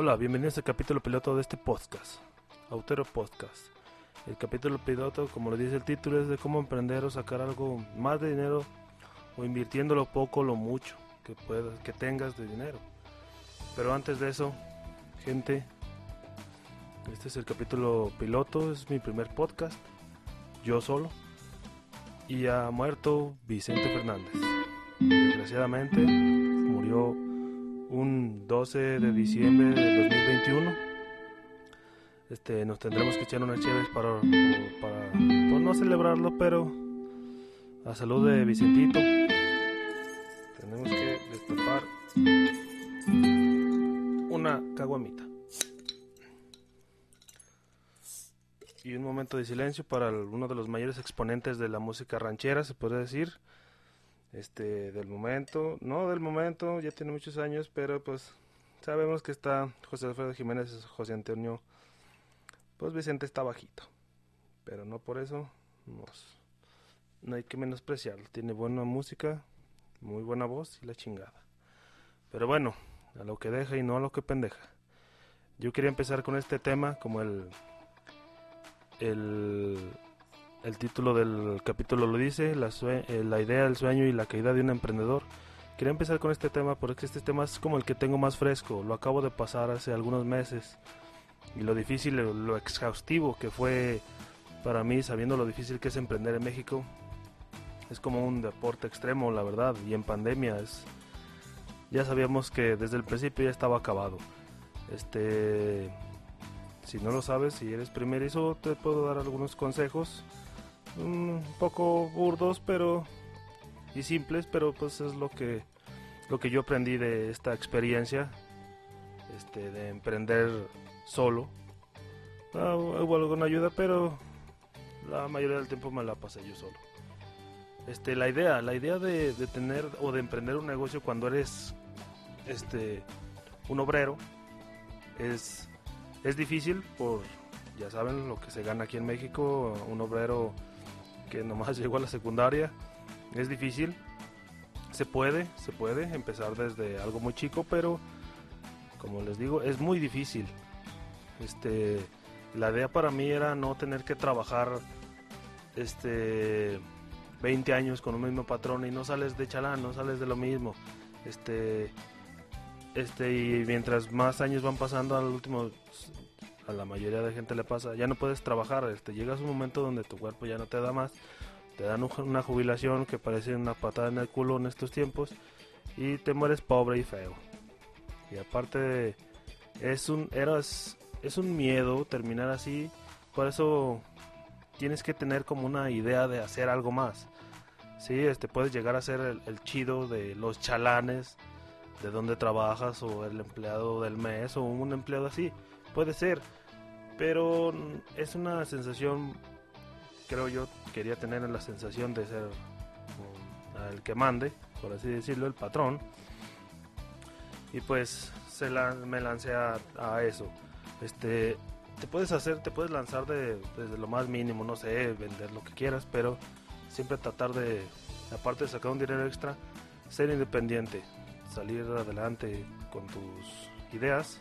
Hola, bienvenidos al capítulo piloto de este podcast, Autero Podcast. El capítulo piloto, como lo dice el título, es de cómo emprender o sacar algo más de dinero o invirtiendo lo poco lo mucho que puedas, que tengas de dinero. Pero antes de eso, gente, este es el capítulo piloto, es mi primer podcast, yo solo, y ha muerto Vicente Fernández. Desgraciadamente murió un 12 de diciembre de 2021. Este, nos tendremos que echar unas chéves para, para pues, no celebrarlo, pero a salud de Vicentito. Tenemos que destapar una caguamita. Y un momento de silencio para uno de los mayores exponentes de la música ranchera, se puede decir. Este, del momento, no del momento, ya tiene muchos años, pero pues sabemos que está José Alfredo Jiménez, José Antonio, pues Vicente está bajito. Pero no por eso no hay que menospreciarlo. Tiene buena música, muy buena voz y la chingada. Pero bueno, a lo que deja y no a lo que pendeja. Yo quería empezar con este tema como el el, el título del capítulo lo dice, la, eh, la idea, el sueño y la caída de un emprendedor. Quería empezar con este tema porque este tema es como el que tengo más fresco, lo acabo de pasar hace algunos meses y lo difícil, lo exhaustivo que fue para mí, sabiendo lo difícil que es emprender en México, es como un deporte extremo, la verdad, y en pandemia es ya sabíamos que desde el principio ya estaba acabado. Este si no lo sabes, si eres primerizo, te puedo dar algunos consejos un poco burdos, pero y simples, pero pues es lo que lo que yo aprendí de esta experiencia este de emprender solo. Ah, hubo alguna ayuda, pero la mayoría del tiempo me la pasé yo solo. Este, la idea, la idea de, de tener o de emprender un negocio cuando eres este un obrero es es difícil por, ya saben, lo que se gana aquí en México, un obrero que nomás llegó a la secundaria, es difícil. Se puede, se puede empezar desde algo muy chico, pero como les digo, es muy difícil. Este, la idea para mí era no tener que trabajar este 20 años con un mismo patrón y no sales de chalán, no sales de lo mismo. Este este y mientras más años van pasando al último a la mayoría de gente le pasa ya no puedes trabajar este llegas un momento donde tu cuerpo ya no te da más te dan una jubilación que parece una patada en el culo en estos tiempos y te mueres pobre y feo y aparte es un eras es un miedo terminar así por eso tienes que tener como una idea de hacer algo más sí este puedes llegar a ser el chido de los chalanes de dónde trabajas o el empleado del mes o un empleado así. Puede ser, pero es una sensación, creo yo, quería tener la sensación de ser el que mande, por así decirlo, el patrón. Y pues se la, me lancé a, eso. Este, te puedes hacer, te puedes lanzar de, desde lo más mínimo, no sé, vender lo que quieras, pero siempre tratar de, aparte de sacar un dinero extra, ser independiente, salir adelante con tus ideas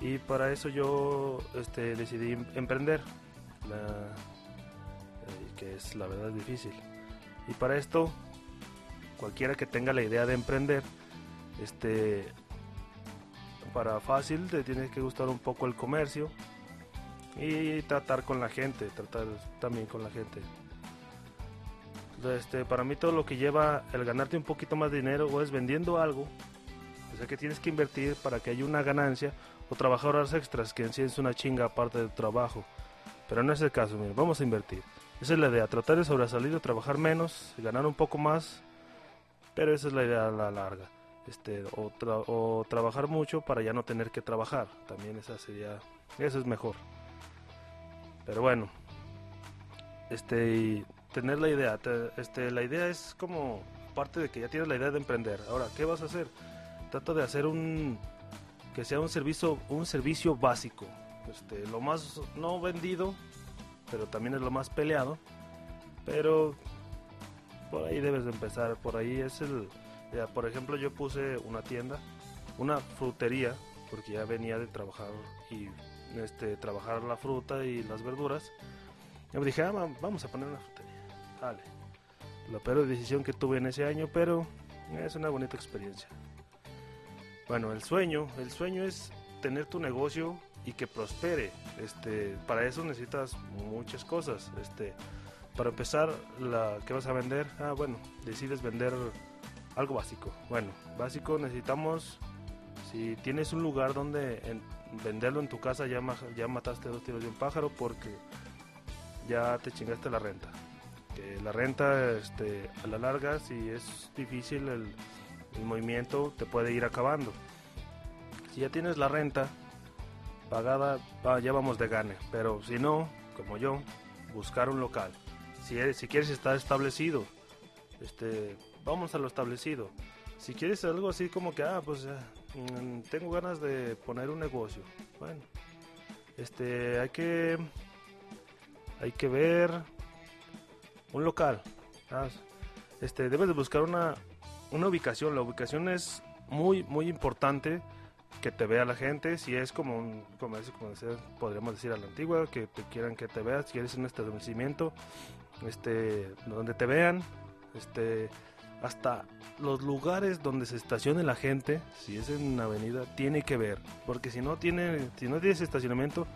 y para eso yo este, decidí emprender eh, que es la verdad difícil. Y para esto cualquiera que tenga la idea de emprender este para fácil te tiene que gustar un poco el comercio y tratar con la gente tratar también con la gente. Este, para mí todo lo que lleva el ganarte un poquito más dinero o es vendiendo algo, sea que tienes que invertir para que haya una ganancia o trabajar horas extras, que en sí es una chinga aparte del trabajo. Pero no es el caso, mira, vamos a invertir. Esa es la idea, tratar de sobresalir, de trabajar menos, ganar un poco más, pero esa es la idea a la larga. Este, o, o trabajar mucho para ya no tener que trabajar, también esa sería, eso es mejor. Pero bueno, este, tener la idea. este, la idea es como parte de que ya tienes la idea de emprender. Ahora, ¿qué vas a hacer? Trata de hacer un que sea un servicio, un servicio básico. Este, lo más no vendido, pero también es lo más peleado. Pero por ahí debes de empezar. Por ahí es el, por ejemplo, yo puse una tienda, una frutería porque ya venía de trabajar y este trabajar la fruta y las verduras. Y me dije, ah, vamos a poner una frutería. Vale. La peor decisión que tuve en ese año, pero es una bonita experiencia. Bueno, el sueño, el sueño es tener tu negocio y que prospere. Este, para eso necesitas muchas cosas. Este, para empezar, la vas a vender, ah, bueno, decides vender algo básico. Bueno, básico necesitamos si tienes un lugar donde venderlo en tu casa ya, ya mataste dos tiros de un pájaro porque ya te chingaste la renta. La renta este, a la larga si es difícil el, el movimiento te puede ir acabando. Si ya tienes la renta pagada, ya vamos de gane. Pero si no, como yo, buscar un local. Si, si quieres estar establecido, este, vamos a lo establecido. Si quieres algo así como que, ah, pues mm, tengo ganas de poner un negocio. Bueno, este, hay que, hay que ver un local. Este, debes de buscar una, una ubicación. La ubicación es muy, muy importante que te vea la gente, si es como un, como, como podríamos decir a la antigua, que te quieran que te veas, si eres un establecimiento, este, donde te vean, este, hasta los lugares donde se estacione la gente, si es en una avenida, tiene que ver, porque si no tiene, si no tienes estacionamiento,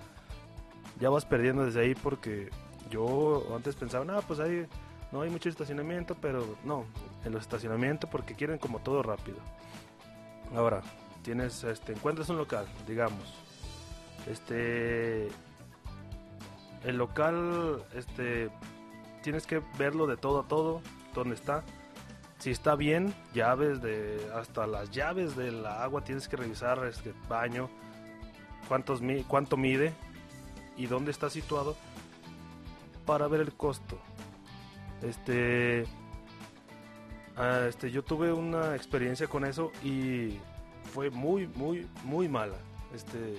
ya vas perdiendo desde ahí porque yo antes pensaba, no, pues ahí no hay mucho estacionamiento, pero no, en los estacionamientos porque quieren como todo rápido. Ahora, tienes, este, encuentras un local, digamos, este, el local, este, tienes que verlo de todo a todo, dónde está, si está bien, llaves de, hasta las llaves de la agua tienes que revisar, este, baño, cuántos, cuánto mide y dónde está situado para ver el costo. Este, ah, este, yo tuve una experiencia con eso y fue muy, muy, muy mala. Este,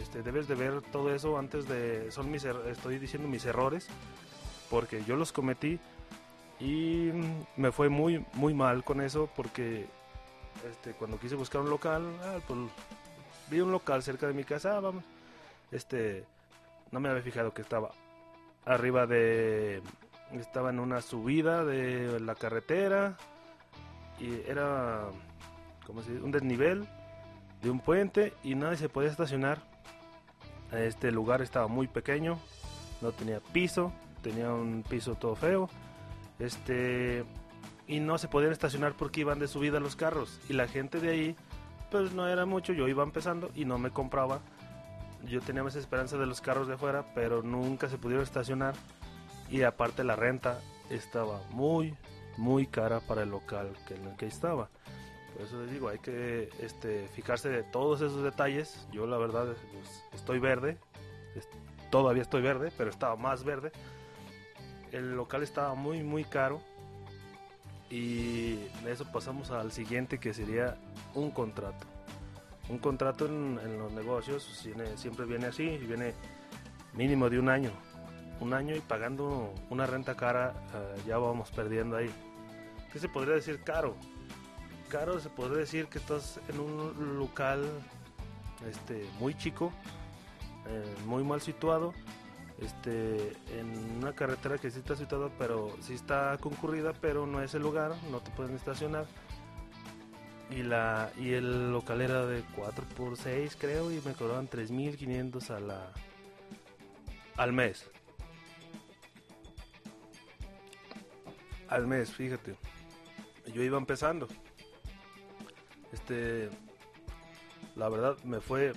este, debes de ver todo eso antes de, son mis, er, estoy diciendo mis errores, porque yo los cometí y me fue muy, muy mal con eso, porque este, cuando quise buscar un local, ah, pues, vi un local cerca de mi casa, ah, vamos, este, no me había fijado que estaba arriba de, estaba en una subida de la carretera y era como un desnivel de un puente y nadie se podía estacionar. Este lugar estaba muy pequeño, no tenía piso, tenía un piso todo feo. Este y no se podían estacionar porque iban de subida los carros y la gente de ahí pues no era mucho, yo iba empezando y no me compraba. Yo tenía más esperanza de los carros de afuera, pero nunca se pudieron estacionar y aparte la renta estaba muy muy cara para el local que en el que estaba. Por eso les digo, hay que este, fijarse de todos esos detalles. Yo la verdad pues, estoy verde, todavía estoy verde, pero estaba más verde. El local estaba muy, muy caro. Y de eso pasamos al siguiente que sería un contrato. Un contrato en, los negocios siempre viene así, viene mínimo de un año. Un año y pagando una renta cara eh, ya vamos perdiendo ahí. ¿Qué se podría decir caro? caro, se puede decir que estás en un local este, muy chico, eh, muy mal situado, este, en una carretera que sí está situada, pero sí está concurrida, pero no es el lugar, no te pueden estacionar. Y, la, y el local era de 4 por 6 creo y me cobraban 3.500 a al mes. Al mes, fíjate. Yo iba empezando este, la verdad me fue,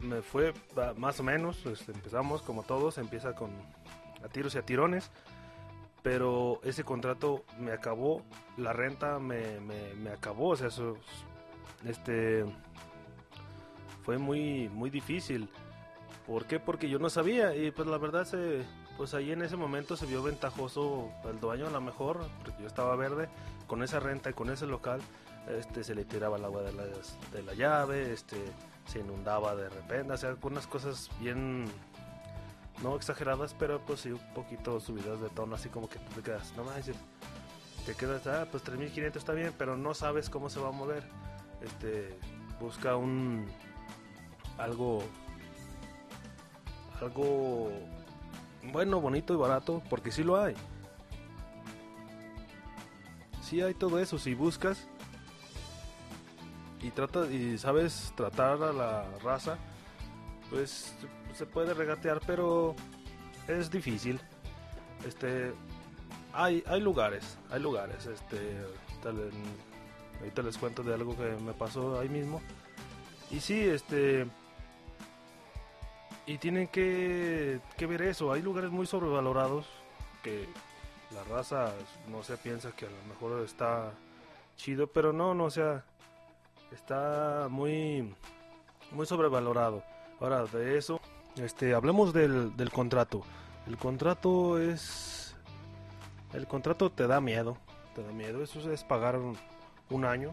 me fue más o menos, este, empezamos como todos, empieza con a tiros y a tirones, pero ese contrato me acabó, la renta me, me, acabó, o sea, eso, este, fue muy, muy difícil. ¿Por qué? Porque yo no sabía y pues la verdad se, pues ahí en ese momento se vio ventajoso el dueño a lo mejor, porque yo estaba verde, con esa renta y con ese local, este, se le tiraba el agua de, de la llave, este, se inundaba de repente, o sea, algunas cosas bien, no exageradas, pero pues sí un poquito subidas de tono, así como que te quedas, no más, te quedas, ah, pues 3500 está bien, pero no sabes cómo se va a mover, este, busca un algo algo bueno, bonito y barato, porque sí lo hay. Sí hay todo eso, si buscas y trata y sabes tratar a la raza, pues se puede regatear, pero es difícil. Este hay hay lugares, hay lugares, este ahorita les cuento de algo que me pasó ahí mismo. Y sí, este y tienen que, que ver eso. Hay lugares muy sobrevalorados que la raza no se piensa que a lo mejor está chido, pero no, no, sea, está muy muy sobrevalorado. Ahora, de eso, este, hablemos del, del contrato. El contrato es el contrato te da miedo, te da miedo. Eso es pagar un, un año,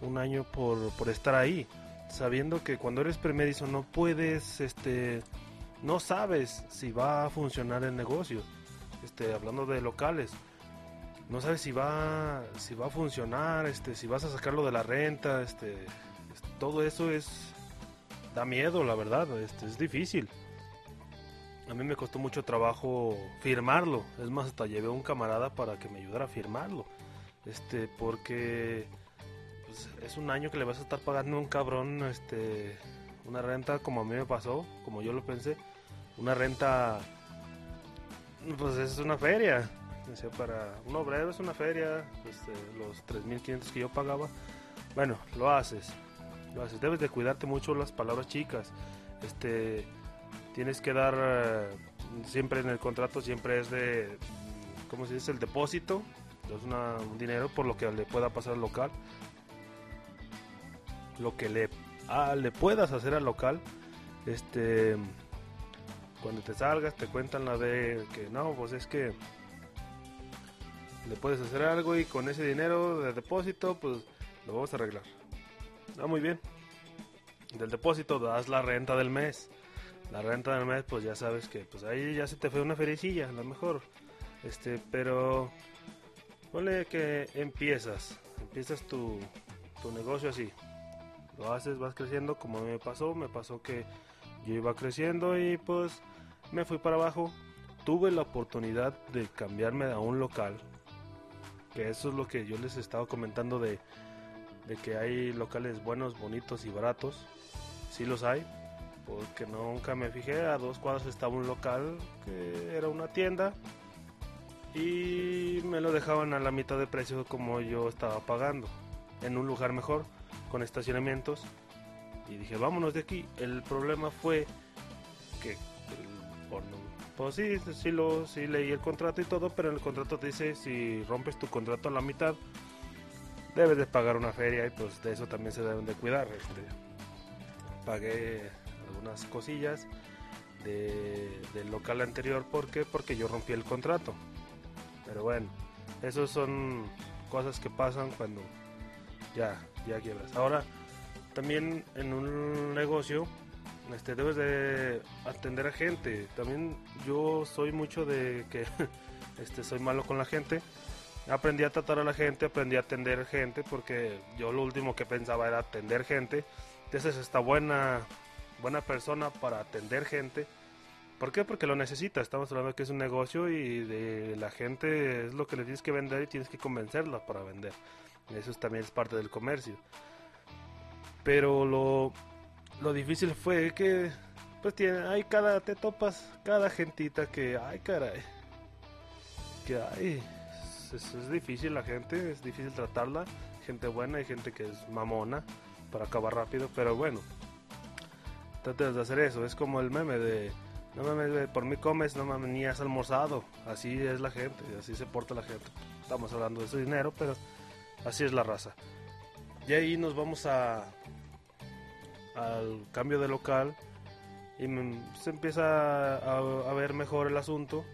un año por, por estar ahí sabiendo que cuando eres premedizo no puedes, este, no sabes si va a funcionar el negocio. Este, hablando de locales, no sabes si va, si va a funcionar, este, si vas a sacarlo de la renta, este, todo eso es, da miedo, la verdad, este, es difícil. A mí me costó mucho trabajo firmarlo, es más, hasta llevé a un camarada para que me ayudara a firmarlo, este, porque pues, es un año que le vas a estar pagando un cabrón este una renta como a mí me pasó, como yo lo pensé, una renta pues es una feria. para un obrero es una feria, este, los 3.500 que yo pagaba. Bueno, lo haces. Lo haces. Debes de cuidarte mucho las palabras chicas. Este tienes que dar eh, siempre en el contrato siempre es de ¿cómo se dice? el depósito, es un dinero por lo que le pueda pasar al local lo que le, ah, le puedas hacer al local. Este, cuando te salgas te cuentan la de que no, pues es que le puedes hacer algo y con ese dinero de depósito pues lo vamos a arreglar. Ah, muy bien. Del depósito das la renta del mes. La renta del mes pues ya sabes que pues ahí ya se te fue una fericilla, a lo mejor. Este, pero ponle que empiezas, empiezas tu, tu negocio así lo haces, vas creciendo, como me pasó, me pasó que yo iba creciendo y pues me fui para abajo. Tuve la oportunidad de cambiarme a un local, que eso es lo que yo les estaba comentando de, de que hay locales buenos, bonitos y baratos. Sí los hay, porque nunca me fijé, a dos cuadros estaba un local que era una tienda y me lo dejaban a la mitad de precio como yo estaba pagando, en un lugar mejor con estacionamientos. Y dije, vámonos de aquí. El problema fue que, pues sí, sí, lo, sí leí el contrato y todo, pero en el contrato dice, si rompes tu contrato a la mitad, debes de pagar una feria y pues de eso también se deben de cuidar. Este, pagué algunas cosillas del local anterior, ¿por Porque yo rompí el contrato. Pero bueno, esos son cosas que pasan cuando ya ya quiebras. Ahora, también en un negocio este, debes de atender a gente. También yo soy mucho de que este, soy malo con la gente. Aprendí a tratar a la gente, aprendí a atender gente, porque yo lo último que pensaba era atender gente. Entonces, esta buena, buena persona para atender gente. ¿Por qué? Porque lo necesita. Estamos hablando que es un negocio y de la gente es lo que le tienes que vender y tienes que convencerla para vender. Eso también es parte del comercio. Pero lo, lo difícil fue que pues tiene, hay cada, te topas cada gentita que, ay caray, que ay, es, difícil la gente, es difícil tratarla, gente buena y gente que es mamona para acabar rápido, pero bueno, tratas de hacer eso, es como el meme de, no mames, por mí comes, no mames, ni has almorzado, así es la gente, así se porta la gente, estamos hablando de su dinero, pero Así es la raza. Y ahí nos vamos a al cambio de local y se empieza a, ver mejor el asunto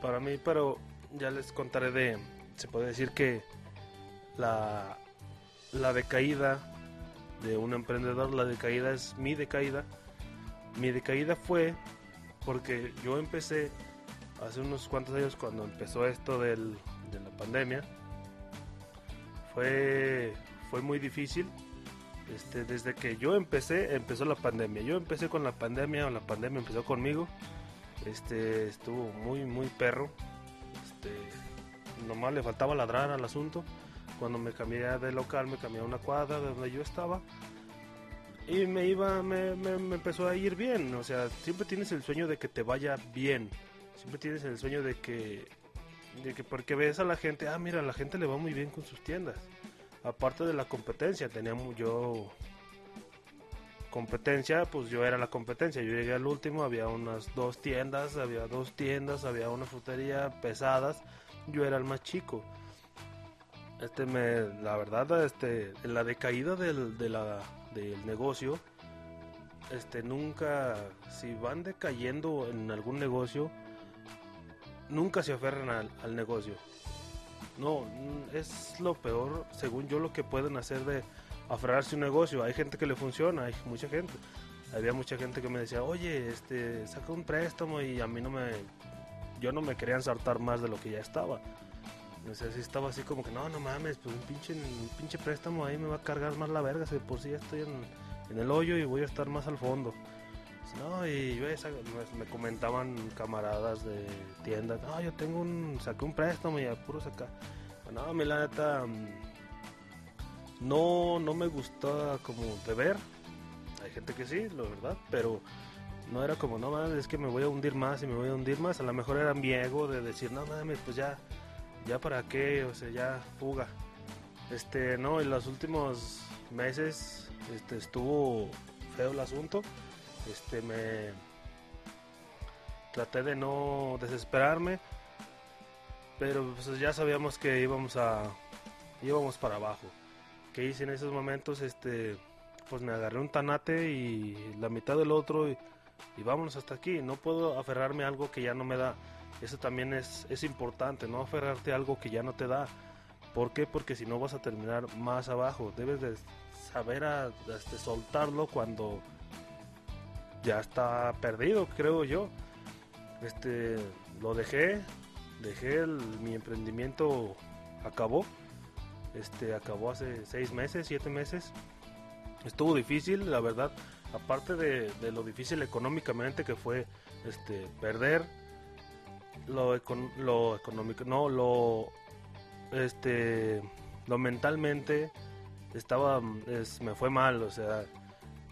para mí, pero ya les contaré de, se puede decir que la, la decaída de un emprendedor, la decaída es mi decaída. Mi decaída fue porque yo empecé hace unos cuantos años cuando empezó esto del, de la pandemia fue, fue muy difícil Este, desde que yo empecé, empezó la pandemia. Yo empecé con la pandemia, o la pandemia empezó conmigo. Este, estuvo muy, muy perro. Este, nomás le faltaba ladrar al asunto. Cuando me cambié de local, me cambié a una cuadra de donde yo estaba. Y me iba, me, me, me empezó a ir bien. O sea, siempre tienes el sueño de que te vaya bien. Siempre tienes el sueño de que, de que porque ves a la gente, ah, mira, la gente le va muy bien con sus tiendas. Aparte de la competencia, teníamos yo competencia, pues yo era la competencia. Yo llegué al último, había unas dos tiendas, había dos tiendas, había una frutería pesadas. Yo era el más chico. Este me, la verdad, este, en la decaída del, de del negocio, este, nunca, si van decayendo en algún negocio, nunca se aferran al, al negocio. No, es lo peor, según yo, lo que pueden hacer de aferrarse un negocio. Hay gente que le funciona, hay mucha gente. Había mucha gente que me decía, oye, este, saca un préstamo y a mí no me, yo no me quería ensartar más de lo que ya estaba. O sea, sí estaba así como que, no, no mames, pues un pinche, pinche préstamo ahí me va a cargar más la verga, si por si ya estoy en, en, el hoyo y voy a estar más al fondo. No, y yo me comentaban camaradas de tiendas, no, yo tengo un, saqué un préstamo y a puro sacar. No, a mí la neta, no, no me gusta como beber. Hay gente que sí, la verdad, pero no era como, no mames, es que me voy a hundir más y me voy a hundir más. A lo mejor era mi ego de decir, no mames, pues ya, ya para qué, o sea, ya fuga. Este, no, en los últimos meses este, estuvo feo el asunto. Este, me traté de no desesperarme, pero pues ya sabíamos que íbamos a íbamos para abajo que hice en esos momentos, este, pues me agarré un tanate y la mitad del otro y, vámonos hasta aquí. No puedo aferrarme a algo que ya no me da. Eso también es, es importante, no aferrarte a algo que ya no te da. ¿Por qué? Porque si no vas a terminar más abajo. Debes de saber a, este, soltarlo cuando ya está perdido, creo yo. Este, lo dejé, dejé mi emprendimiento, acabó este acabó hace seis meses, siete meses. Estuvo difícil, la verdad. Aparte de, lo difícil económicamente que fue este perder lo, lo económico, no, lo este lo mentalmente estaba me fue mal, o sea,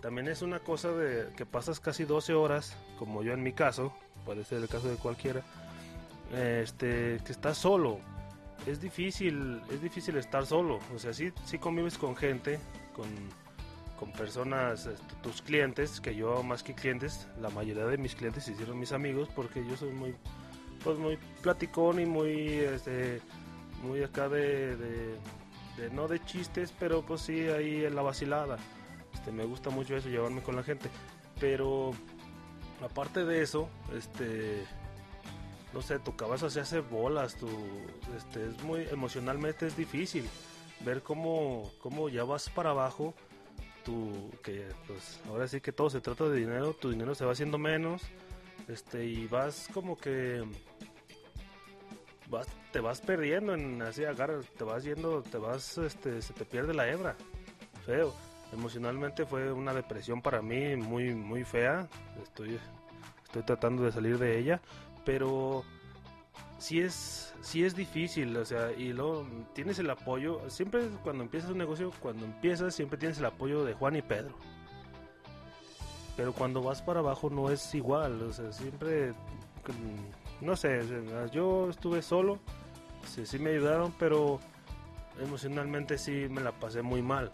también es una cosa de que pasas casi 12 horas, como yo en mi caso, puede ser el caso de cualquiera, este que estás solo, es difícil, es difícil estar solo. O sea, sí, sí convives con gente, con, con personas, este, tus clientes, que yo más que clientes, la mayoría de mis clientes se hicieron mis amigos porque yo soy muy, pues muy platicón y muy, este, muy acá de, de, no de chistes, pero pues sí ahí en la vacilada. Este, me gusta mucho eso, llevarme con la gente. Pero aparte de eso, este no sé, tu cabeza se hace bolas, tu, este, es muy, emocionalmente es difícil ver cómo, cómo ya vas para abajo, tu, que pues ahora sí que todo se trata de dinero, tu dinero se va haciendo menos, este, y vas como que, vas, te vas perdiendo en así agarras, te vas yendo, te vas, este, se te pierde la hebra, feo. Emocionalmente fue una depresión para mí muy, muy fea. Estoy, estoy tratando de salir de ella pero sí es, sí es difícil, o sea, y luego tienes el apoyo, siempre cuando empiezas un negocio, cuando empiezas siempre tienes el apoyo de Juan y Pedro. Pero cuando vas para abajo no es igual, o sea, siempre, no sé, yo estuve solo, sí, sí me ayudaron, pero emocionalmente sí me la pasé muy mal.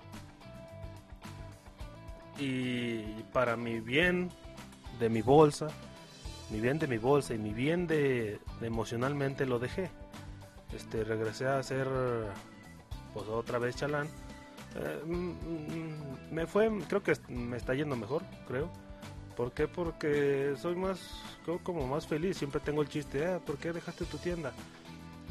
Y para mi bien, de mi bolsa, mi bien de mi bolsa y mi bien de, emocionalmente lo dejé. Este, regresé a hacer pues otra vez chalán. Eh, mm, mm, me fue, creo que me está yendo mejor, creo. ¿Por qué? Porque soy más, como más feliz. Siempre tengo el chiste, ah, ¿por qué dejaste tu tienda?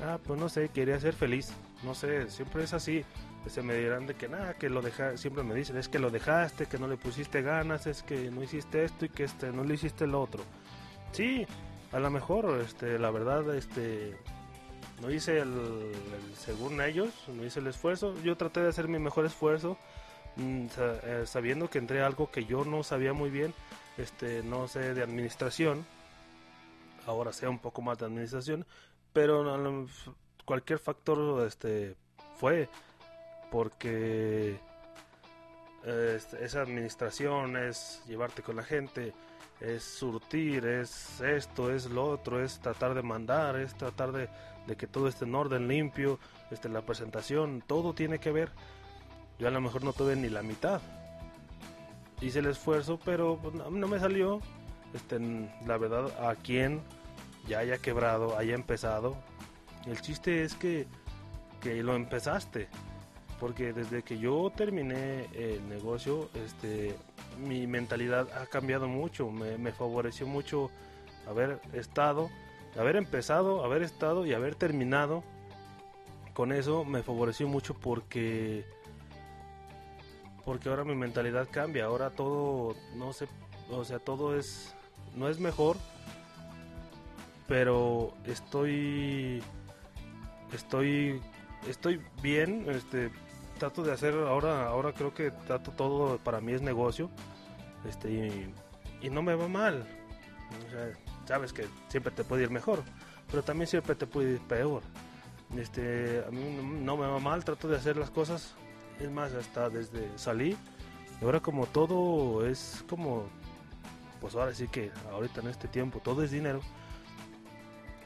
Ah, pues no sé, quería ser feliz. No sé, siempre es así. Se me dirán de que nada, que lo dejaste, siempre me dicen, es que lo dejaste, que no le pusiste ganas, es que no hiciste esto y que este, no le hiciste lo otro. Sí, a lo mejor, este, la verdad, este, no hice el, según ellos, no hice el esfuerzo. Yo traté de hacer mi mejor esfuerzo, mm, eh, sabiendo que entré a algo que yo no sabía muy bien, este, no sé de administración, ahora sé un poco más de administración, pero cualquier factor este, fue porque esa administración es llevarte con la gente, es surtir, es esto, es lo otro, es tratar de mandar, es tratar de, que todo esté en orden, limpio, este, la presentación, todo tiene que ver. Yo a lo mejor no tuve ni la mitad. Hice el esfuerzo, pero pues, no, no me salió. Este, la verdad, a quien ya haya quebrado, haya empezado. El chiste es que, que lo empezaste. Porque desde que yo terminé el negocio, este, mi mentalidad ha cambiado mucho. Me, me favoreció mucho haber estado, haber empezado, haber estado y haber terminado. Con eso me favoreció mucho porque porque ahora mi mentalidad cambia, ahora todo no sé, o sea, todo es no es mejor, pero estoy estoy estoy bien, este trato de hacer ahora ahora creo que trato todo para mí es negocio. Este y, no me va mal. Sabes que siempre te puede ir mejor, pero también siempre te puede ir peor. Este, a mí no me va mal, trato de hacer las cosas. Es más, hasta desde salí. Ahora como todo es como pues ahora sí que ahorita en este tiempo todo es dinero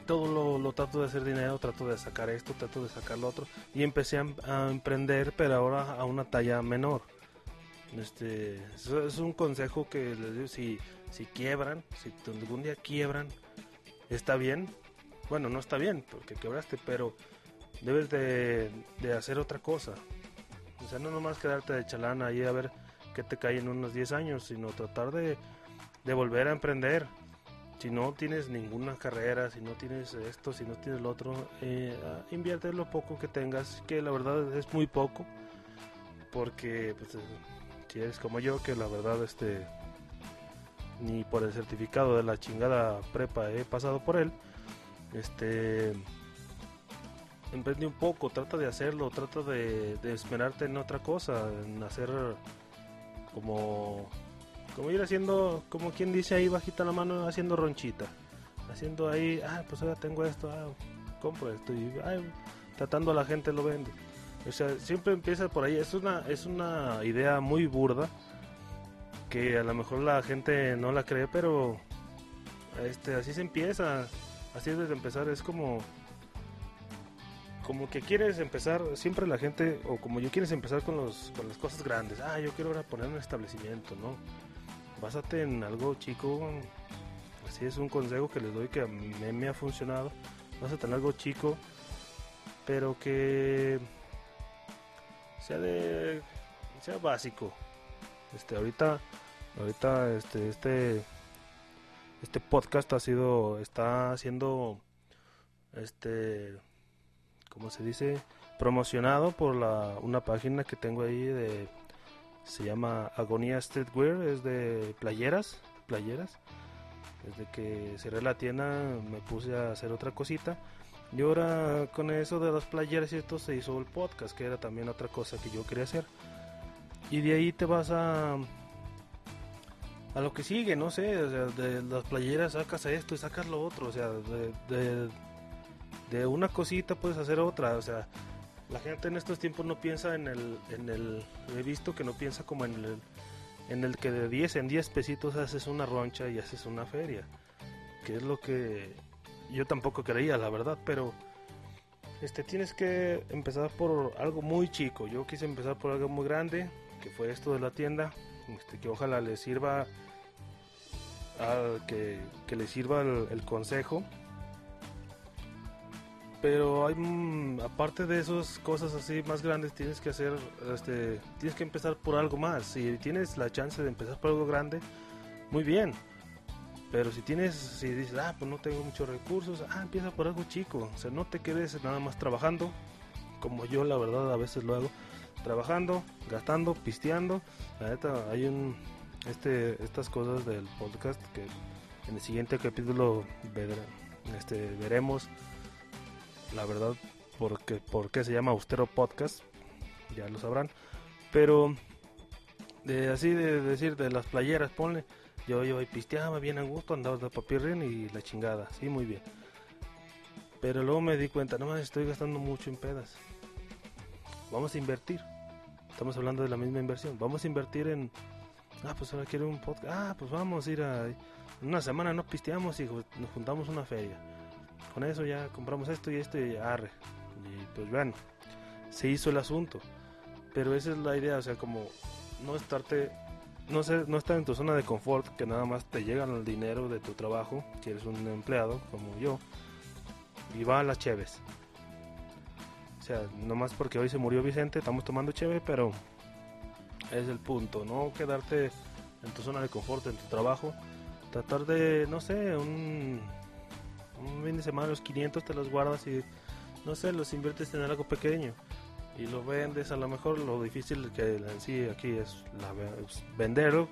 todo lo, trato de hacer dinero, trato de sacar esto, trato de sacar lo otro. Y empecé a, emprender, pero ahora a una talla menor. Este, es un consejo que les digo, si, si quiebran, si algún día quiebran, está bien. Bueno, no está bien porque quebraste, pero debes de, de hacer otra cosa. O sea, no nomás quedarte de chalana ahí a ver qué te cae en unos 10 años, sino tratar de, de volver a emprender si no tienes ninguna carrera, si no tienes esto, si no tienes lo otro, eh, invierte lo poco que tengas, que la verdad es muy poco, porque pues, eh, si eres como yo, que la verdad este ni por el certificado de la chingada prepa he pasado por él, este emprende un poco, trata de hacerlo, trata de, de esperarte en otra cosa, en hacer como como ir haciendo, como quien dice ahí bajita la mano, haciendo ronchita. Haciendo ahí, ah, pues ahora tengo esto, ah, compro esto y tratando a la gente lo vende. O sea, siempre empieza por ahí. Es una, es una idea muy burda que a lo mejor la gente no la cree, pero este, así se empieza. Así es desde empezar. Es como, como que quieres empezar, siempre la gente, o como yo quieres empezar con, los, con las cosas grandes. Ah, yo quiero ahora poner un establecimiento, ¿no? Básate en algo chico. Así es un consejo que les doy que a mí me ha funcionado. Básate en algo chico, pero que sea de sea básico. Este ahorita ahorita este este este podcast ha sido está haciendo este ¿cómo se dice? promocionado por la una página que tengo ahí de se llama Agonía Streetwear, es de playeras, playeras. Desde que cerré la tienda me puse a hacer otra cosita. Y ahora con eso de las playeras y esto se hizo el podcast, que era también otra cosa que yo quería hacer. Y de ahí te vas a a lo que sigue, no sé, de las playeras sacas esto y sacas lo otro, o sea, de, de, de una cosita puedes hacer otra, o sea, la gente en estos tiempos no piensa en el, en el, he visto que no piensa como en el, en el que de 10 en 10 pesitos haces una roncha y haces una feria, que es lo que yo tampoco creía, la verdad, pero este tienes que empezar por algo muy chico. Yo quise empezar por algo muy grande, que fue esto de la tienda, este, que ojalá le sirva al que, que le sirva el consejo pero hay mm, aparte de esas cosas así más grandes tienes que hacer este tienes que empezar por algo más. Si tienes la chance de empezar por algo grande muy bien. Pero si tienes si dices ah pues no tengo muchos recursos ah empieza por algo chico o sea no te quedes nada más trabajando como yo la verdad a veces lo hago. Trabajando gastando pisteando. La neta hay este estas cosas del podcast que en el siguiente capítulo este, veremos la verdad, porque, por qué se llama Austero Podcast, ya lo sabrán. Pero de así de decir de las playeras, ponle. Yo iba y pisteaba bien a gusto, andaba de papirrín y la chingada, sí, muy bien. Pero luego me di cuenta, no más estoy gastando mucho en pedas. Vamos a invertir. Estamos hablando de la misma inversión. Vamos a invertir en. Ah, pues ahora quiero un podcast. Ah, pues vamos a ir a. Una semana no pisteamos y nos juntamos una feria. Con eso ya compramos esto y esto y arre. Y pues bueno, se hizo el asunto. Pero esa es la idea, o sea, como no estarte. No, ser, no estar en tu zona de confort, que nada más te llegan el dinero de tu trabajo, que eres un empleado como yo, y va a las cheves. O sea, nomás porque hoy se murió Vicente, estamos tomando cheve, pero es el punto, no quedarte en tu zona de confort, en tu trabajo, tratar de, no sé, un, un fin de semana los 500 te los guardas y, no sé, los inviertes en algo pequeño y lo vendes, a lo mejor lo difícil que en sí aquí es, venderlo,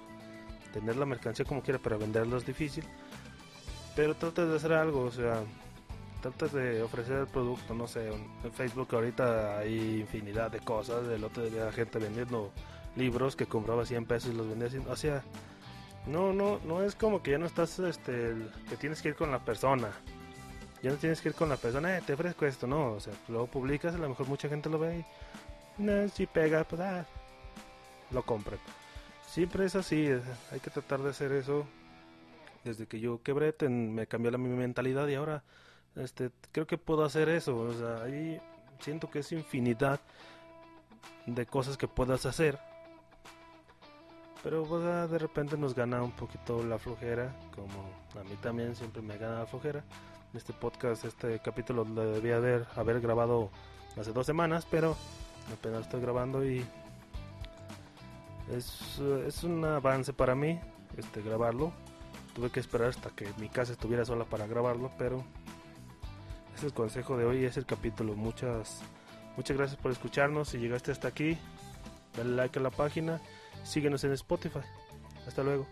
tener la mercancía como quiera, pero venderlo es difícil, pero tratas de hacer algo, o sea, tratas de ofrecer el producto, no sé, en Facebook ahorita hay infinidad de cosas, del otro día gente vendiendo libros que compraba 100 pesos y los vendía, o sea, no, no, no es como que ya no estás, este, que tienes que ir con la persona, ya no tienes que ir con la persona, eh, te ofrezco esto, no, o sea, luego publicas, a lo mejor mucha gente lo ve y, no, si pega, pues, ah, lo compran. Siempre es así, hay que tratar de hacer eso. Desde que yo quebré, me cambió la mi mentalidad y ahora este, creo que puedo hacer eso. O sea, ahí siento que es infinidad de cosas que puedas hacer. Pero pues, de repente nos gana un poquito la flojera, como a mí también siempre me gana la flojera. Este podcast, este capítulo lo debía haber, haber grabado hace dos semanas, pero apenas estoy grabando y es, es un avance para mí este grabarlo. Tuve que esperar hasta que mi casa estuviera sola para grabarlo, pero es el consejo de hoy, es el capítulo. Muchas, muchas gracias por escucharnos. Si llegaste hasta aquí, dale like a la página, síguenos en Spotify. Hasta luego.